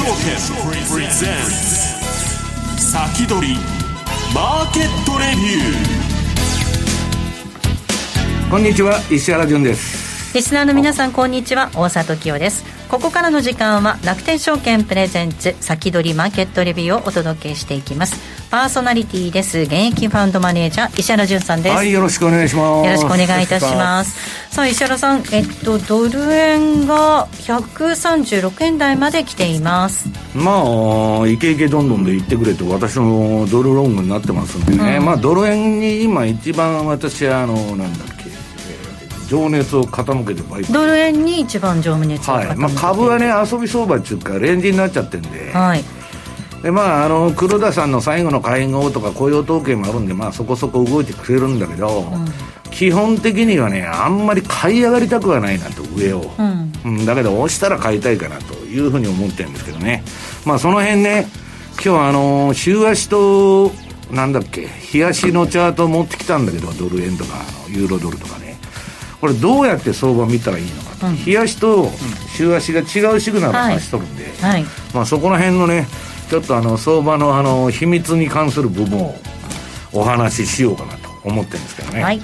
証券プレゼンツ。先取りマーケットレビュー。こんにちは石原潤です。リスナーの皆さんこんにちは。大里清ですここからの時間は楽天証券プレゼンツ先取りマーケットレビューをお届けしていきます。パーソナリティです。現役ファンドマネージャー石原潤さんです。はいよろしくお願いします。よろしくお願いいたします。さあ石原さんえっとドル円が136円台まで来ています。まあイケイケどんどんで言ってくれと私のドルロングになってますんでね、うん、まあドル円に今一番私はあのなんだっけ情熱を傾けて売ドル円に一番情熱を傾けて、はい。まあ、株はね遊び相場っていうかレンジになっちゃってんで、はい、でまあ、あの黒田さんの最後の会合とか雇用統計もあるんで、まあ、そこそこ動いてくれるんだけど、うん、基本的にはねあんまり買い上がりたくはないなと上を、うん。うん、だけど押したら買いたいかなというふうに思ってるんですけどね。まあその辺ね今日あの週足となんだっけ日足のチャート持ってきたんだけどドル円とかユーロドルとかねこれどうやって相場見たらいいのかと、うん、日足と週足が違うシグナルを指しとるんで、はい、まあ、そこら辺のねちょっとあの相場のあの秘密に関する部分をお話ししようかなと思ってるんですけどね。はい。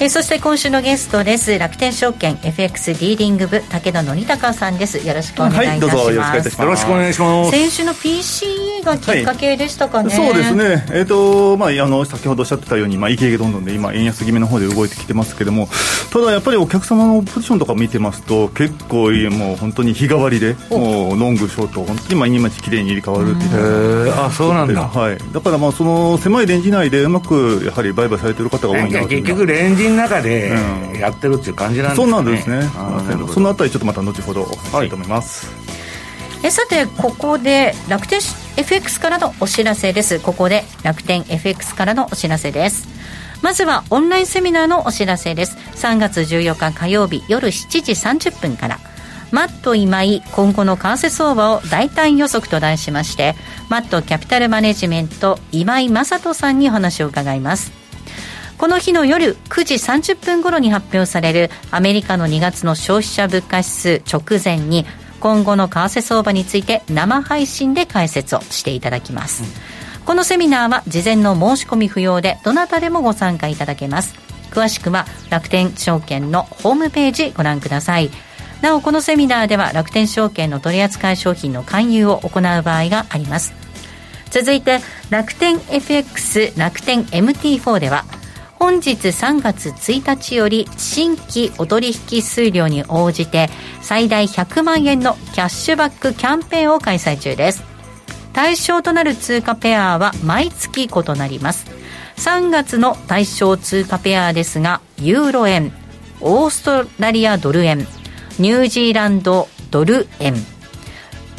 えそして今週のゲストです。楽天証券 FX ディーリング部武田則孝さんです。よろしくお願いいたします、はい、どうぞよろしくお願い。しますよろしくお願いします。先週の PCE がきっかけでしたかね、はい、そうですね。えっ、ー、とまああの先ほどおっしゃってたようにまあイケイケどんどんで今円安気味の方で動いてきてますけどもただやっぱりお客様のポジションとか見てますと結構もう本当に日替わりでもうロングショート本当に毎日きれいに入れ替わるっていうあそうなんだ。はい。だからまあその狭いレンジ内でうまくやはり売買されてる方が多いな結局レンジの中で、やってるっていう感じなんですね、そうなんですね。そのあたりちょっとまた後ほどお話したいと思います、はい、えさてここで楽天 FX からのお知らせです。ここで楽天 FX からのお知らせです。まずはオンラインセミナーのお知らせです。3月14日火曜日夜7時30分から。マット今井今後の為替相場を大胆予測と題しましてマットキャピタルマネジメント今井正人さんにお話を伺いますこの日の夜9時30分頃に発表されるアメリカの2月の消費者物価指数直前に今後の為替相場について生配信で解説をしていただきます、うん、このセミナーは事前の申し込み不要でどなたでもご参加いただけます詳しくは楽天証券のホームページご覧くださいなおこのセミナーでは楽天証券の取扱い商品の勧誘を行う場合があります続いて楽天 FX 楽天 MT4 では本日3月1日より新規お取引数量に応じて最大100万円のキャッシュバックキャンペーンを開催中です。対象となる通貨ペアは毎月異なります。3月の対象通貨ペアですがユーロ円オーストラリアドル円ニュージーランドドル円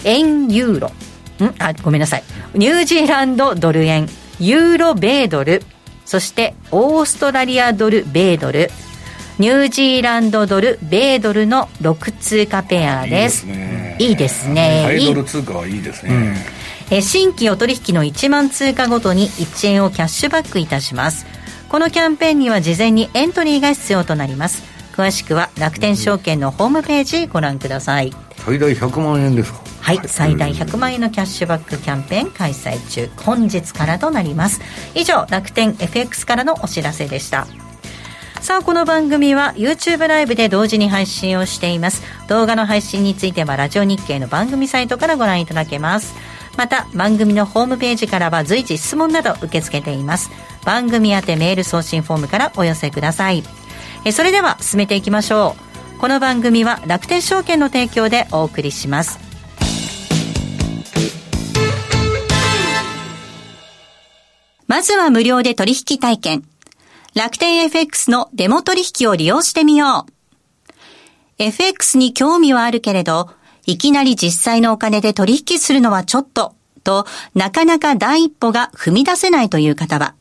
円ユーロん？あごめんなさい。ニュージーランドドル円ユーロ米ドルそしてオーストラリアドル、米ドル、ニュージーランドドル、米ドルの6通貨ペアです。いいですね。ハイドル通貨はいいですね。え新規お取引の1万通貨ごとに1円をキャッシュバックいたします。このキャンペーンには事前にエントリーが必要となります。詳しくは楽天証券のホームページご覧ください。最大100万円ですか。はい、最大100万円のキャッシュバックキャンペーン開催中。本日からとなります。以上楽天 FX からのお知らせでした。さあこの番組は YouTube ライブで同時に配信をしています。動画の配信についてはラジオ日経の番組サイトからご覧いただけます。また番組のホームページからは随時質問など受け付けています。番組宛てメール送信フォームからお寄せくださいえそれでは進めていきましょうこの番組は楽天証券の提供でお送りしますまずは無料で取引体験。楽天 FX のデモ取引を利用してみよう。FX に興味はあるけれど、いきなり実際のお金で取引するのはちょっと、となかなか第一歩が踏み出せないという方は、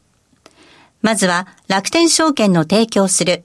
まずは楽天証券の提供する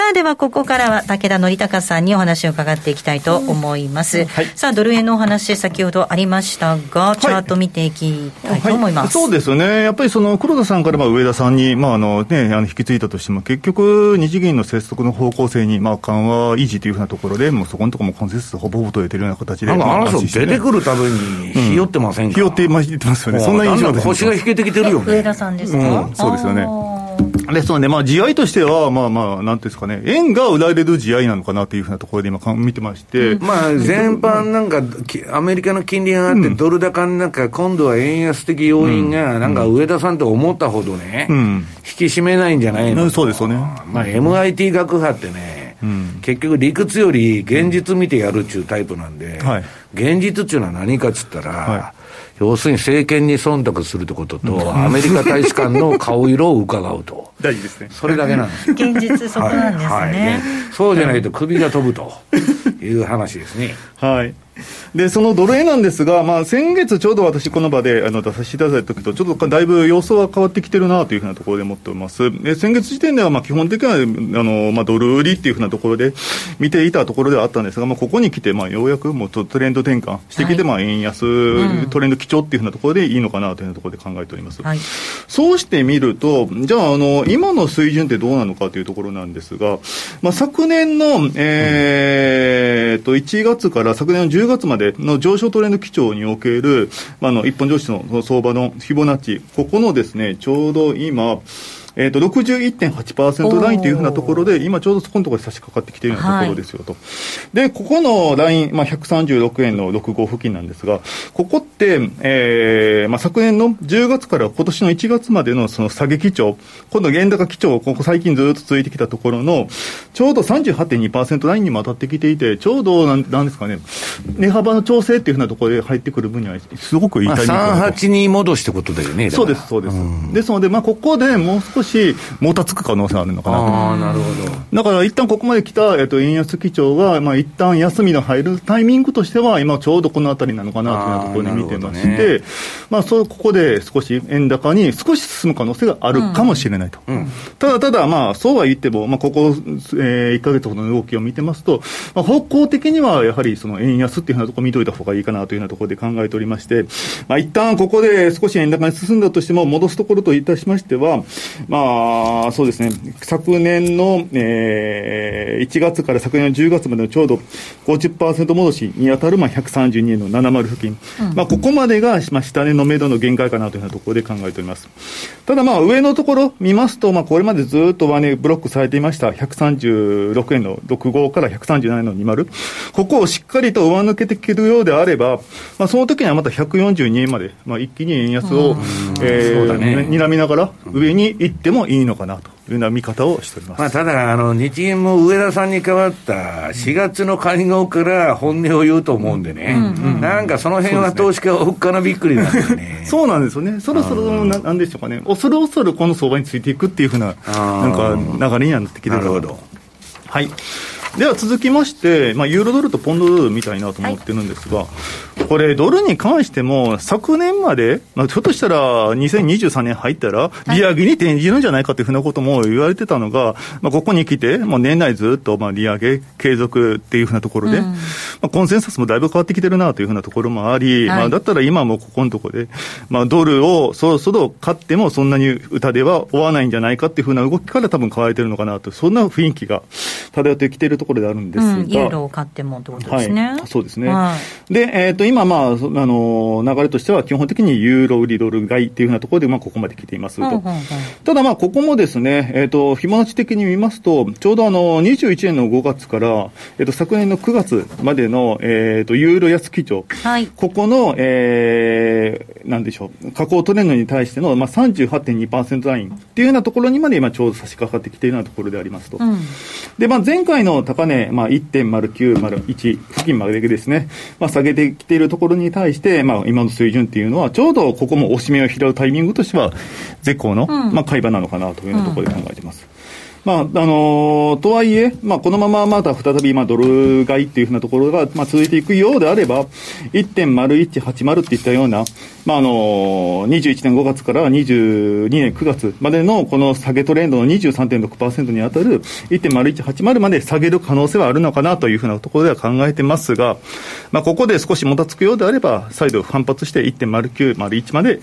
さあ、ではここからは武田則孝さんにお話を伺っていきたいと思います。はい、さあ、ドル円のお話、先ほどありましたが、チャート見ていきたいと思います。はいはい、そうですよね。やっぱりその黒田さんからまあ上田さんに、まああのね、あの引き継いだとしても、結局、日銀の接続の方向性に、まあ緩和維持というふうなところで、もうそこのところもコンセンサスほぼほぼ取れてるような形で。なんかあの人、出てくるたびに、ひよってませんか、ひよってますよね。そんな印象です。腰が引けてきてるよね。上田さんですか、うん、そうですよね。ですので、まあ、地合いとしては、まあまあ、なんていうんですかね、円が売られる地合いなのかなというふうなところで今、見てまして、うん、まあ、全般なんか、アメリカの金利が上がって、ドル高になんか、今度は円安的要因が、なんか上田さんと思ったほどね、うん、引き締めないんじゃないの？そうですよね。まあ、MIT 学派ってね、うん、結局理屈より現実見てやるっちゅうタイプなんで、はい、現実っていうのは何かっつったら、はい要するに政権に忖度するってことと、アメリカ大使館の顔色を伺うと。大事ですね。それだけなんです現実そこなんですね。はいはいねそうじゃないと首が飛ぶという話ですね。はい。で、そのドル円なんですが、まあ、先月ちょうど私この場であの出させていただいた時と、ちょっとだいぶ様相は変わってきてるなというふうなところで思っております。で、先月時点では、まあ、基本的には、あの、まあ、ドル売りっていうふうなところで見ていたところではあったんですが、まあ、ここに来て、まあ、ようやくもうトレンド転換してきて、はい、まあ、円安、うん、トレンド基調っていうふうなところでいいのかなというようなところで考えております。はい、そうしてみると、じゃあ、あの、今の水準ってどうなのかというところなんですが、まあ、昨年の、えー、と、1月から昨年の10 10月までの上昇トレンド基調における、まあ、の一本上司の相場のフィボナッチ、ここのですね、ちょうど今、えーと、61.8%ラインというふうなところで、今ちょうどそこのところで差し掛かってきているようなところですよと。はい、で、ここのライン、まあ、136円の65付近なんですが、ここって、えーまあ、昨年の10月から今年の1月までのその下げ基調、今度原高基調、ここ最近ずっと続いてきたところの、ちょうど38.2%ラインにも当たってきていて、ちょうどなんなんですかね、値幅の調整っていうふうなところで入ってくる分には、すごくいいタイミングまあ、38に戻してことだよね、そうです、そうです。ですので、まあ、ここでもう少少しもたつく可能性あるのかなと。あなるほどだから一旦ここまで来た、えっと、円安基調が、まあ、一旦休みの入るタイミングとしては、今ちょうどこのあたりなのかなというところで見てまして、ね、まあ、そうここで少し円高に少し進む可能性があるかもしれないと。うんうん、ただただ、まあ、そうは言っても、まあ、ここ、えー、1か月ほどの動きを見てますと、まあ、方向的にはやはりその円安っていうふうなところ見といた方がいいかなというようなところで考えておりまして、まあ、一旦ここで少し円高に進んだとしても、戻すところといたしましては、まあ、そうですね、昨年の、えー、1月から昨年の10月までのちょうど50%戻しに当たる、まあ、132円の70付近、うん、まあ、ここまでが、まあ、下値の目処の限界かなというようなところで考えております。ただ、まあ、上のところ見ますと、まあ、これまでずっと上値ブロックされていました。136円の65から137円の20、ここをしっかりと上抜けてきるようであれば、まあ、その時にはまた142円まで、まあ、一気に円安を、えー、ね、睨みながら上に行ってもいいのかなというような見方をしております、まあ、ただあの、日銀も上田さんに代わった4月の会合から本音を言うと思うんでね、うんうん、なんかその辺は投資家はおっかなびっくりなんでね。そうなんですよね、そろそろな、なんでしょうかね、恐る恐るこの相場についていくっていうふうな、なんか流れにはなってきてるなるほど。はい。では続きまして、まあ、ユーロドルとポンドドルみたいなと思ってるんですが、はい、これ、ドルに関しても、昨年まで、まあ、ひょっとしたら2023年入ったら、利上げに転じるんじゃないかというふうなことも言われてたのが、まあ、ここに来て、もう年内ずっとまあ利上げ継続っていうふうなところで、うん、まあ、コンセンサスもだいぶ変わってきてるなというふうなところもあり、はい、まあ、だったら今もここのところで、まあ、ドルをそろそろ買ってもそんなに歌では追わないんじゃないかっていうふうな動きから多分変われてるのかなと、そんな雰囲気が漂ってきているところであるんですが、うん、ユーロを買ってもってことですね。はい、そうですね。はい、で、えっ、ー、と、今、まあ、あの、流れとしては基本的にユーロ売りドル買いっていうふうなところで、まあ、ここまで来ていますと。ただ、まあ、ここもですね、えっ、ー、と、フィボナッチ的に見ますと、ちょうどあの、21年の5月から、えっ、ー、と、昨年の9月までの、えっ、と、ユーロ安基調、はい、ここの、えー、なんでしょう、下降トレンドに対しての、まあ、38.2%ラインっていうようなところにまで今ちょうど差し掛かってきているようなところでありますと。うん、で、まあ、前回の高値、まあ、1.0901付近までですね、まあ、下げてきているところに対して、まあ、今の水準っていうのは、ちょうどここも押し目を拾うタイミングとしては、絶好の、うん、まあ、買い場なのかなというようなところで考えています。まああのー、とはいえ、まあ、このまままた再び、まあ、ドル買いっていうふうなところが、まあ、続いていくようであれば、1.0180っていったような、まああのー、21年5月から22年9月までのこの下げトレンドの23.6%に当たる1.0180まで下げる可能性はあるのかなというふうなところでは考えてますが、まあ、ここで少しもたつくようであれば、再度反発して1.0901まで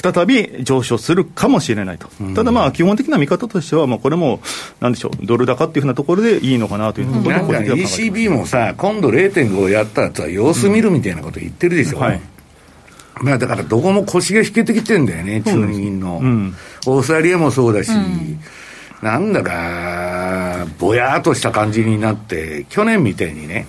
再び上昇するかもしれないと、ただまあ、基本的な見方としては、まあ、これも、なんでしょう、ドル高っていうふうなところでいいのかなというところなんか ECB もさ、今度0.5やったら様子見るみたいなこと言ってるでしょ。うん。はい。まあだからどこも腰が引けてきてんだよね、中銀の、うん、オーストラリアもそうだし、うん、なんだか、ぼやーっとした感じになって、去年みたいにね、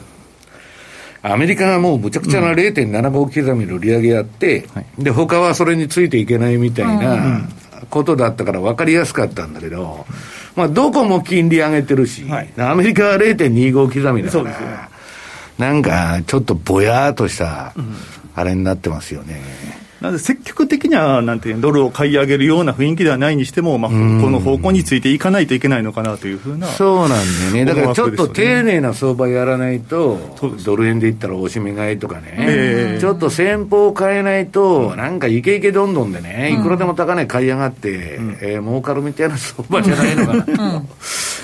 アメリカがもうむちゃくちゃな0.75刻みの利上げやって、うん、で、他はそれについていけないみたいなことだったから分かりやすかったんだけど、まあ、どこも金利上げてるし、はい、アメリカは0.25刻みだから、なんかちょっとぼやーっとした、あれになってますよね。なので積極的にはなんていうドルを買い上げるような雰囲気ではないにしても、まあ、この方向についていかないといけないのかなというふうなそうなんだよね、だからちょっと丁寧な相場やらないと、ドル円でいったらおしめ買いとかね、えー、ちょっと先方を変えないと、なんかイケイケどんどんでね、いくらでも高値買い上がって、うん、えー、儲かるみたいな相場じゃないのかな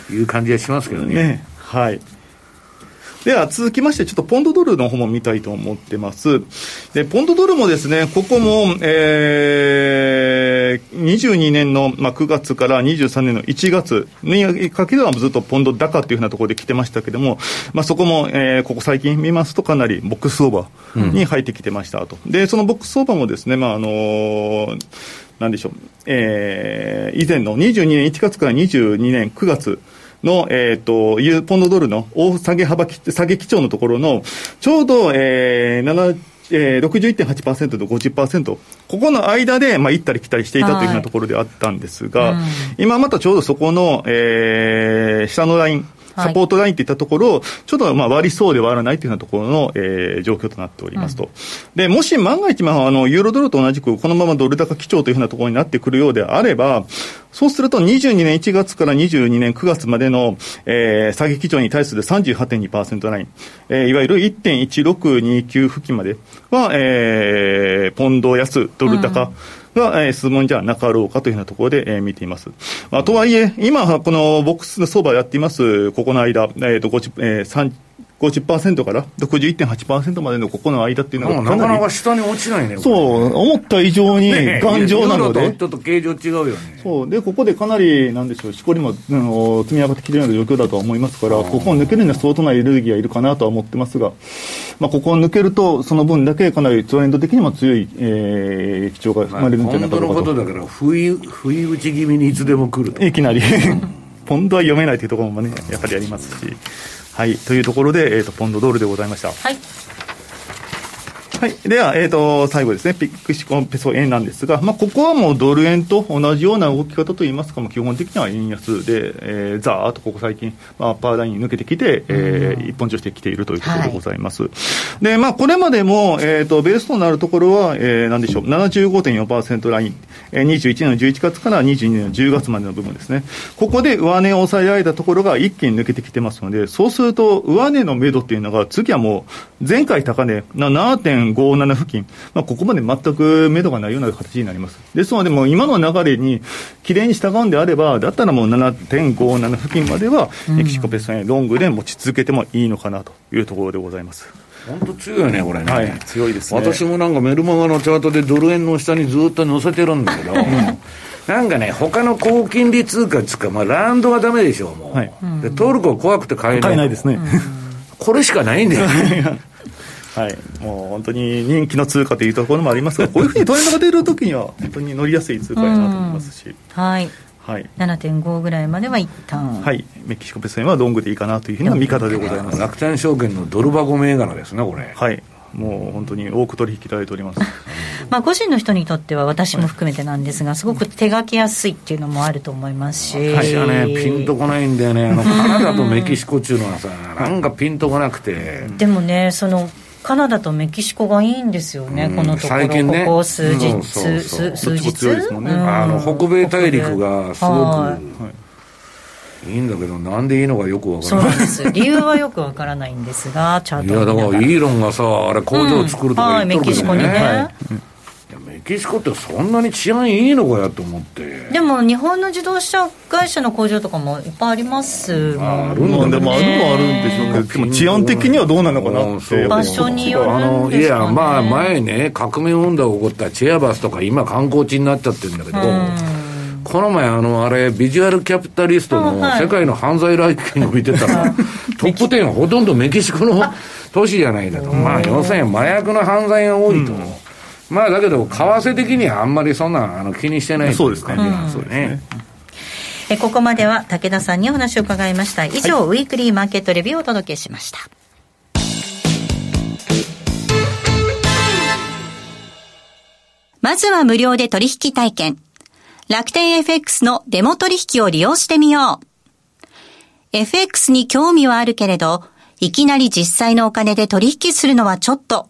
という感じはしますけどね。ねはいでは続きまして、ちょっとポンドドルの方も見たいと思ってます。で、ポンドドルもですね、ここも、えー、22年の、まあ、9月から23年の1月にかけてはずっとポンド高っていうふうなところで来てましたけども、まあ、そこも、えー、ここ最近見ますとかなりボックスオーバーに入ってきてましたと。うん、で、そのボックスオーバーもですね、まあ、あのーなんでしょう、えー、以前の22年1月から22年9月の、えっ、ー、と、ポンドドルの大下げ幅、下げ基調のところの、ちょうど、えー、7、えー、61.8%と50%、ここの間で、まあ、行ったり来たりしていたというふうなところであったんですが、はい。うん、今またちょうどそこの、えー、下のライン、サポートラインといったところを、ちょっとまあ割りそうで割らないというようなところの、えー、状況となっておりますと。うん、で、もし万が一、まあ、あの、ユーロドルと同じく、このままドル高基調というふうなところになってくるようであれば、そうすると22年1月から22年9月までの、えー、下げ基調に対する38.2%ライン、えー、いわゆる1.1629付近までは、えー、ポンド安、ドル高、うんが、えー、質問じゃなかろうかというようなところで、えー、見ています。まあ、とはいえ、今、このボックスの相場やっています、ここの間、えっ、ー、と、えー、50%から61.8%までのここの間っていうのはなかなか下に落ちないね。そう、思った以上に頑丈なので。ちょっと形状違うよね。そう。で、ここでかなり、なんでしょう、しこりも、うん、積み上がってきてるような状況だとは思いますから、ここを抜けるには相当なエネルギーがいるかなとは思ってますが、まあ、ここを抜けると、その分だけかなりトレンド的にも強い、えー、基調が生まれるんじゃないかと。まあ、本当のことだから、不意、不意打ち気味にいつでも来る。いきなりポンドは読めないというところもね、やっぱりありますし。はい、というところで、えーと、ポンドドルでございました。はいはい。では、えっ、ー、と、最後ですね、ピックシコンペソ円なんですが、まあ、ここはもうドル円と同じような動き方といいますか、も基本的には円安で、えー、ざーっとここ最近、まあ、パーライン抜けてきて、えー、一本上してきているというところでございます。はい、で、まあ、これまでも、えっ、ー、と、ベースとなるところは、えー、なんでしょう、75.4%ライン、えー、21年の11月から22年の10月までの部分ですね。ここで上値を抑えられたところが一気に抜けてきてますので、そうすると、上値の目処っていうのが、次はもう、前回高値、7.5 7.57付近、まあ、ここまで全く目処がないような形になります。ですので、もう今の流れにきれいに従うんであれば、だったらもう7.57付近までは、メキシコペソ円ロングで持ち続けてもいいのかなというところでございます。本当強いよね、これね、はい、強いです、ね、私もなんかメルマガのチャートでドル円の下にずっと載せてるんだけど、なんかね、他の高金利通貨つか、まあ、ランドがだめでしょう、もう、はい、でトルコ怖くて買えない、買えないですね、これしかないんだよね。はい、もう本当に人気の通貨というところもありますが、こういうふうにトレンドが出るときには、本当に乗りやすい通貨やなと思いますし。はい。はい、7.5ぐらいまでは一旦。はい。メキシコペソ円はロングでいいかなというふうな見方でございます。楽天証券のドル箱銘柄ですねこれ。はい。もう本当に多く取引いただいております。まあ個人の人にとっては私も含めてなんですが、すごく手書きやすいっていうのもあると思いますし。私はねピンとこないんだよね。あのカナダとメキシコっていうのはさなんかピンとこなくて。でもねそのカナダとメキシコがいいんですよね、うん、このところ、最近ね、ここ数日、うん、そうそう数日、ね、あの北米大陸がすごく。いいんだけど、なんでいいのかよくわからない。そうです。理由はよくわからないんですが、チャートいや、だからイーロンがさ、あれ工場作るとか言ってるけどね。うん、メキシコにね。はいメキシコってそんなに治安いいのかやと思って。でも日本の自動車会社の工場とかもいっぱいありますあるんだ、でもあるのはあるんでしょうけどでも治安的にはどうなのかなって。場所によるんですか、ね、いやまあ前ね革命運動が起こったチェアバスとか今観光地になっちゃってるんだけど、この前、あの、あれ、ビジュアルキャピタリストの世界の犯罪ランキング見てたら、トップ10はほとんどメキシコの都市じゃないかと。まあ、要するに麻薬の犯罪が多いと。まあ、だけど、為替的にはあんまりそんなあの気にしてないそうです感じなんですよね。えここまでは武田さんにお話を伺いました。以上、はい、ウィークリーマーケットレビューをお届けしました。まずは無料で取引体験。楽天 FX のデモ取引を利用してみよう。FX に興味はあるけれど、いきなり実際のお金で取引するのはちょっと、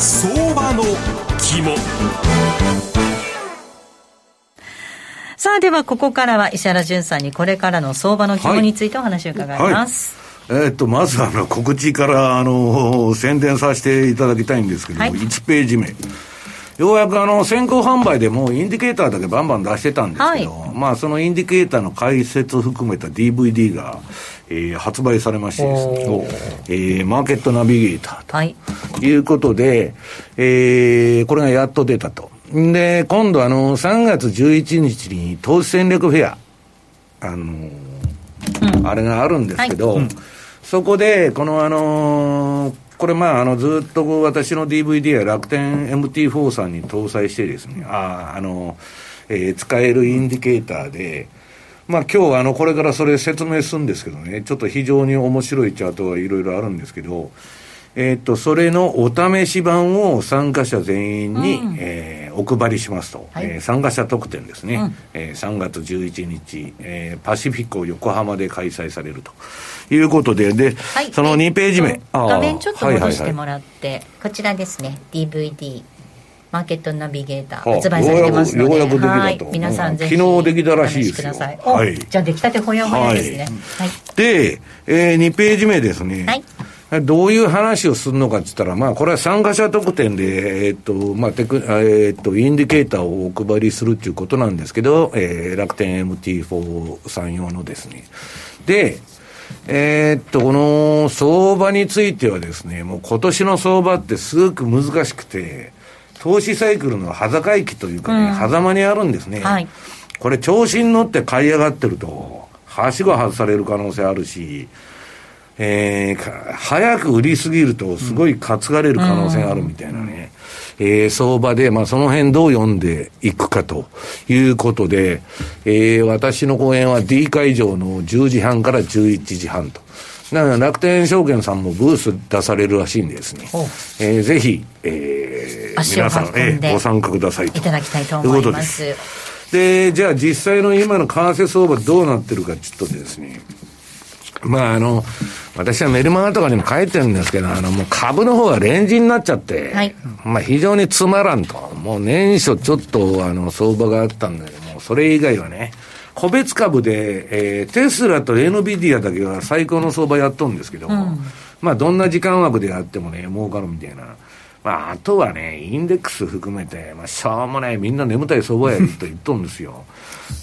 相場の肝。さあ、ではここからは石原淳さんにこれからの相場の肝についてお話を伺います。はいはい、えー、っと、まずあの、告知から、あの、宣伝させていただきたいんですけども、はい、1ページ目。ようやくあの先行販売でもうインディケーターだけバンバン出してたんですけど、はい、まあそのインディケーターの解説含めた DVD が、えー、発売されましてですね、えー、マーケットナビゲーターとい。うことで、はい、えー、これがやっと出たと。で、今度あの3月11日に投資戦略フェア、あのうん、あれがあるんですけど、はい。うん、そこで、このあのーこれまあ、あの、ずっと私の DVD は楽天 MT4 さんに搭載してですね、ああの、えー、使えるインディケーターで、まあ今日あの、これからそれ説明するんですけどね、ちょっと非常に面白いチャートがいろいろあるんですけど、えっ、と、それのお試し版を参加者全員に、うん、えー、お配りしますと、はい、えー、参加者特典ですね、うん、えー、3月11日、えー、パシフィコ横浜で開催されると。いうことで、で、はい、その2ページ目。画面ちょっと戻してもらって、はいはいはい、こちらですね、DVD。マーケットナビゲーター発売されてますので、ようやくできたとはい、皆さんぜひ昨日できたらしいですよはいおじゃあ出来たてほやほやですね。はい。で、え2ページ目ですね。はいどういう話をするのかって言ったら、まあ、これは参加者特典で、えっ、と、まあ、テク、えっ、と、インディケーターをお配りするっていうことなんですけど、えー、楽天 MT4 さん用のですね。で、えーっと、この相場についてはですね、もう今年の相場ってすごく難しくて、投資サイクルの端境期というかね、狭間にあるんですね。はい。これ調子に乗って買い上がってると、はしご外される可能性あるし、えーか早く売りすぎると、すごい担がれる可能性があるみたいなね、えー相場で、まあ、その辺どう読んでいくかということで、えー私の講演は D 会場の10時半から11時半と。だから楽天証券さんもブース出されるらしいんでですねお、えーぜひ、えー皆さん、えーご参加くださいと。いただきたいと思いま。ことですで、じゃあ実際の今の為替相場どうなってるかちょっとですね。まああの、私はメルマガとかにも書いてるんですけど、あのもう株の方がレンジになっちゃって、はいまあ非常につまらんと。もう年初ちょっとあの相場があったんだけども、それ以外はね、個別株で、えーテスラと NVIDIA だけが最高の相場やっとるんですけど、まあどんな時間枠でやってもね、儲かるみたいな。まあ、あとはね、インデックス含めて、まあ、しょうもない、みんな眠たい相場やと言っとるんですよ。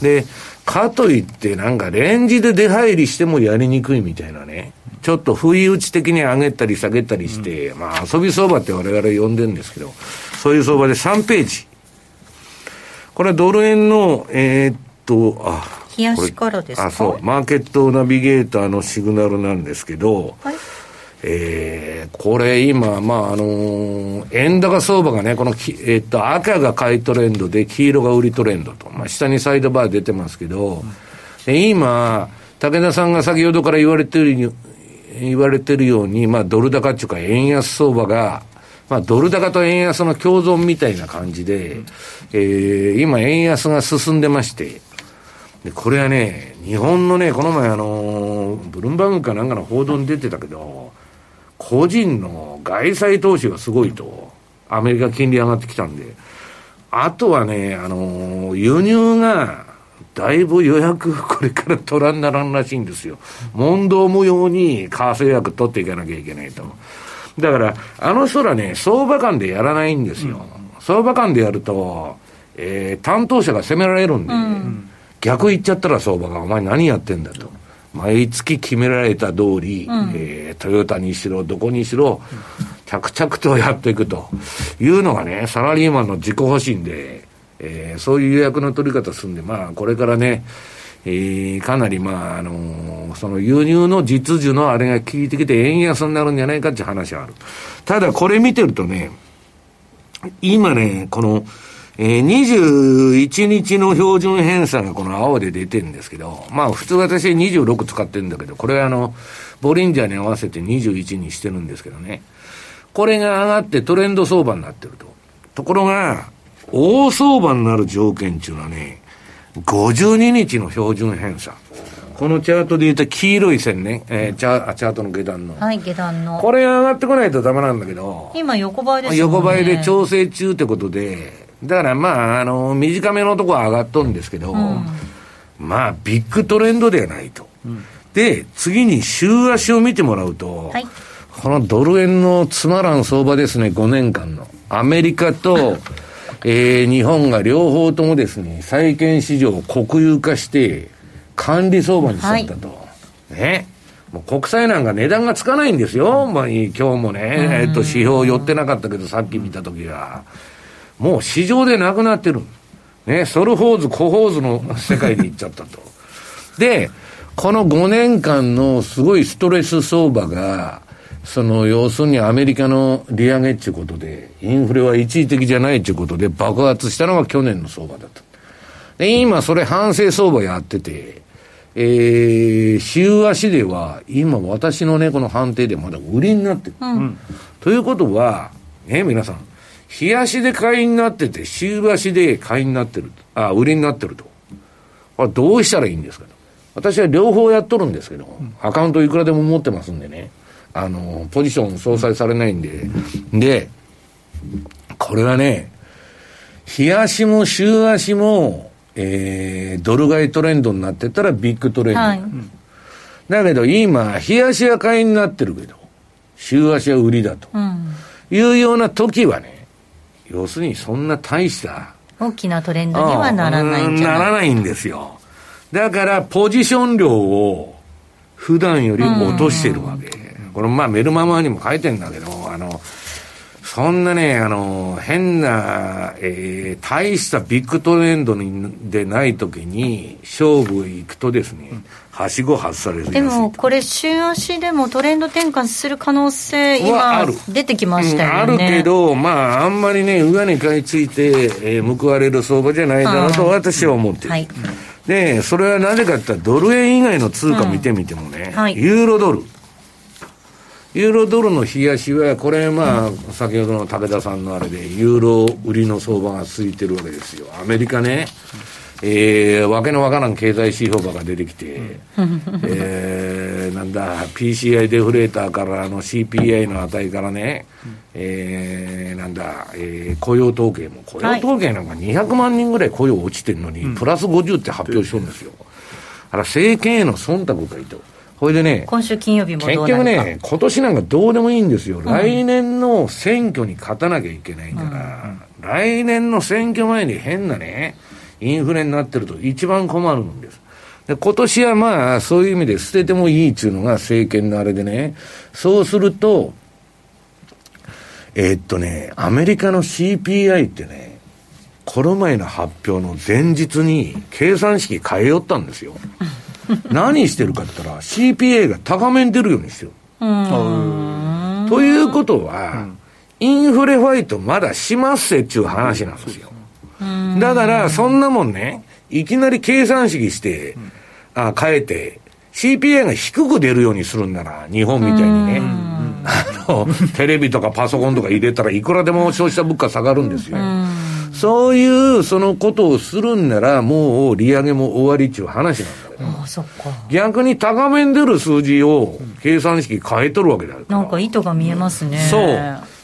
で、かといって、なんか、レンジで出入りしてもやりにくいみたいなね。ちょっと不意打ち的に上げたり下げたりして、まあ、遊び相場って我々呼んでるんですけど、そういう相場で3ページ。これはドル円の、えーっと、あ、冷やしからですか？あ、そう、マーケットナビゲーターのシグナルなんですけど、はい。えーこれ今、まあ、あの円高相場がね、このき、えっと、赤が買いトレンドで、黄色が売りトレンドと。まあ、下にサイドバー出てますけど、で今、武田さんが先ほどから言われてる、言われてるように、まあ、ドル高っていうか、円安相場が、まあ、ドル高と円安の共存みたいな感じで、えー今、円安が進んでまして、で、これはね、日本のね、この前あのブルームバーグかなんかの報道に出てたけど、個人の外債投資がすごいと、アメリカ金利上がってきたんで、あとはね、あのー輸入が、だいぶ予約これから取らんならんらしいんですよ。問答無用に為替予約取っていかなきゃいけないと。だから、あの人らね、相場間でやらないんですよ。相場間でやると、えー担当者が責められるんで、逆言っちゃったら相場が、お前何やってんだと。毎月決められた通り、えートヨタにしろ、どこにしろ、着々とやっていくというのがね、サラリーマンの自己方針で、えーそういう予約の取り方するんで、まあ、これからね、えーかなり、まあ、あのーその輸入の実需のあれが効いてきて円安になるんじゃないかっていう話はある。ただ、これ見てるとね、今ね、この、えー21日の標準偏差がこの青で出てるんですけど、まあ普通私26使ってるんだけど、これはあの、ボリンジャーに合わせて21にしてるんですけどね。これが上がってトレンド相場になってると。ところが、大相場になる条件っていうのはね、52日の標準偏差。このチャートで言うと黄色い線ね、えーチャチャートの下段の。はい、下段の。これが上がってこないとダメなんだけど、今横ばいですね。横ばいで調整中ってことで、だからまあ、あの、短めのとこは上がっとるんですけど、まあ、ビッグトレンドではないと。で、次に週足を見てもらうと、はいこのドル円のつまらん相場ですね、5年間の。アメリカと、えー日本が両方ともですね、債券市場を国有化して、管理相場にしちゃったと。ね。もう国債なんか値段がつかないんですよ。まあ、今日もね、えっと、指標寄ってなかったけど、さっき見たときは。もう市場でなくなってる。ね、ソルホーズ、コホーズの世界に行っちゃったと。で、この5年間のすごいストレス相場が、その、要するにアメリカの利上げっていうことで、インフレは一時的じゃないっていうことで爆発したのが去年の相場だった。で、今それ反省相場やってて、えー、週足では、今私のね、この判定でまだ売りになってる。ということは、ね、皆さん、日足で買いになってて、週足で買いになってると。あ、売りになってると。これどうしたらいいんですかと。私は両方やっとるんですけど、アカウントいくらでも持ってますんでね。あの、ポジション相殺されないんで。で、これはね、日足も週足も、えー、ドル買いトレンドになってたらビッグトレンド、はい、だけど今、日足は買いになってるけど、週足は売りだと、いうような時はね、要するにそんな大した大きなトレンドにはならないんじゃない？ならないんですよ。だから、ポジション量を普段より落としてるわけ。これ、まあ、メルママにも書いてんだけど、あの、そんなね、あの、変な、えー、大したビッグトレンドにでないときに、勝負行くとですね、はしご外されるでも、これ、週足でもトレンド転換する可能性、今、出てきましたよね。あるけど、まあ、あんまりね、上に買い付いて、えー、報われる相場じゃないだろうと私は思ってる。はい、で、それはなぜかって言ったら、ドル円以外の通貨見てみてもね、うん。はい、ユーロドル。ユーロドルの冷やしは、これ、まあ、先ほどの武田さんのあれで、ユーロ売りの相場が続いてるわけですよ。アメリカね、えー、わけのわからん経済指標が出てきて、えー、なんだ、PCI デフレーターからあの CPI の値からね、えー、なんだ、えー、雇用統計も、雇用統計なんか200万人ぐらい雇用落ちてるのに、プラス50って発表してるんですよ。あら、政権への忖度がいと。これでね、今週金曜日も結局ね、今年なんかどうでもいいんですよ、うん、来年の選挙に勝たなきゃいけないから、うん、来年の選挙前に変なね、インフレになってると一番困るんです。で今年はまあ、そういう意味で捨ててもいいっていうのが政権のあれでね、そうすると、えー、っとね、アメリカの CPI ってね、この前の発表の前日に計算式変えよったんですよ。何してるかって言ったら CPA が高めに出るようにしてる。ということは、インフレファイトまだしますせっちゅう話なんですよ。だから、そんなもんね、いきなり計算式して、あ変えて、CPA が低く出るようにするんなら、日本みたいにね、あの、テレビとかパソコンとか入れたらいくらでも消費者物価下がるんですよ。そういうそのことをするんなら、もう利上げも終わりっていう話なんだけど、逆に高めに出る数字を計算式変えとるわけだなんか意図が見えますね。そう。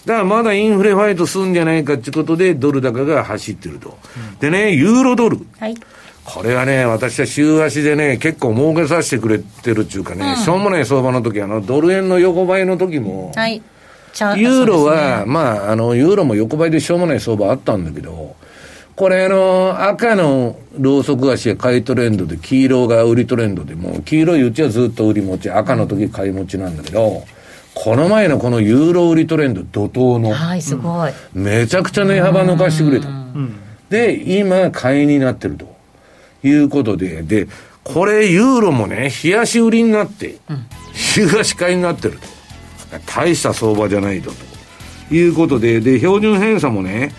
だからまだインフレファイトするんじゃないかっていうことで、ドル高が走ってると。うん、でね、ユーロドル。はい。これはね、私は週足でね、結構儲けさせてくれてるっていうかね、うん、しょうもない相場の時あの、ドル円の横ばいの時も、はい。ユーロは、ね、まあ、あの、ユーロも横ばいでしょうもない相場あったんだけど、これあの、赤のロウソク足が買いトレンドで、黄色が売りトレンドで、もう黄色いうちはずっと売り持ち、赤の時買い持ちなんだけど、この前のこのユーロ売りトレンド怒涛の、はい、すごい。めちゃくちゃ値幅抜かしてくれた。で、今、買いになってると。いうことで、で、これユーロもね、冷やし売りになって、週足買いになってると。大した相場じゃないと。ということで、で、標準偏差もね、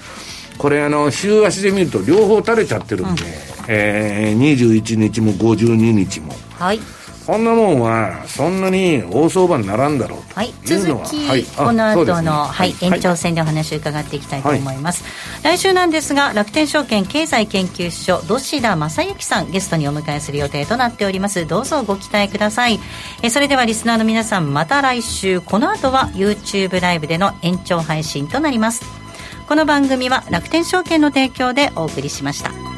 これあの、週足で見ると両方垂れちゃってるんで、うん、えー、21日も52日も。はい。こんなもんは、そんなに大相場にならんだろうはい、続き、はい、この後の、ね、はい、延長戦でお話を伺っていきたいと思います、はい、来週なんですが楽天証券経済研究所土田正幸さんゲストにお迎えする予定となっております。どうぞご期待ください。えそれではリスナーの皆さんまた来週。この後は YouTube ライブでの延長配信となります。この番組は楽天証券の提供でお送りしました。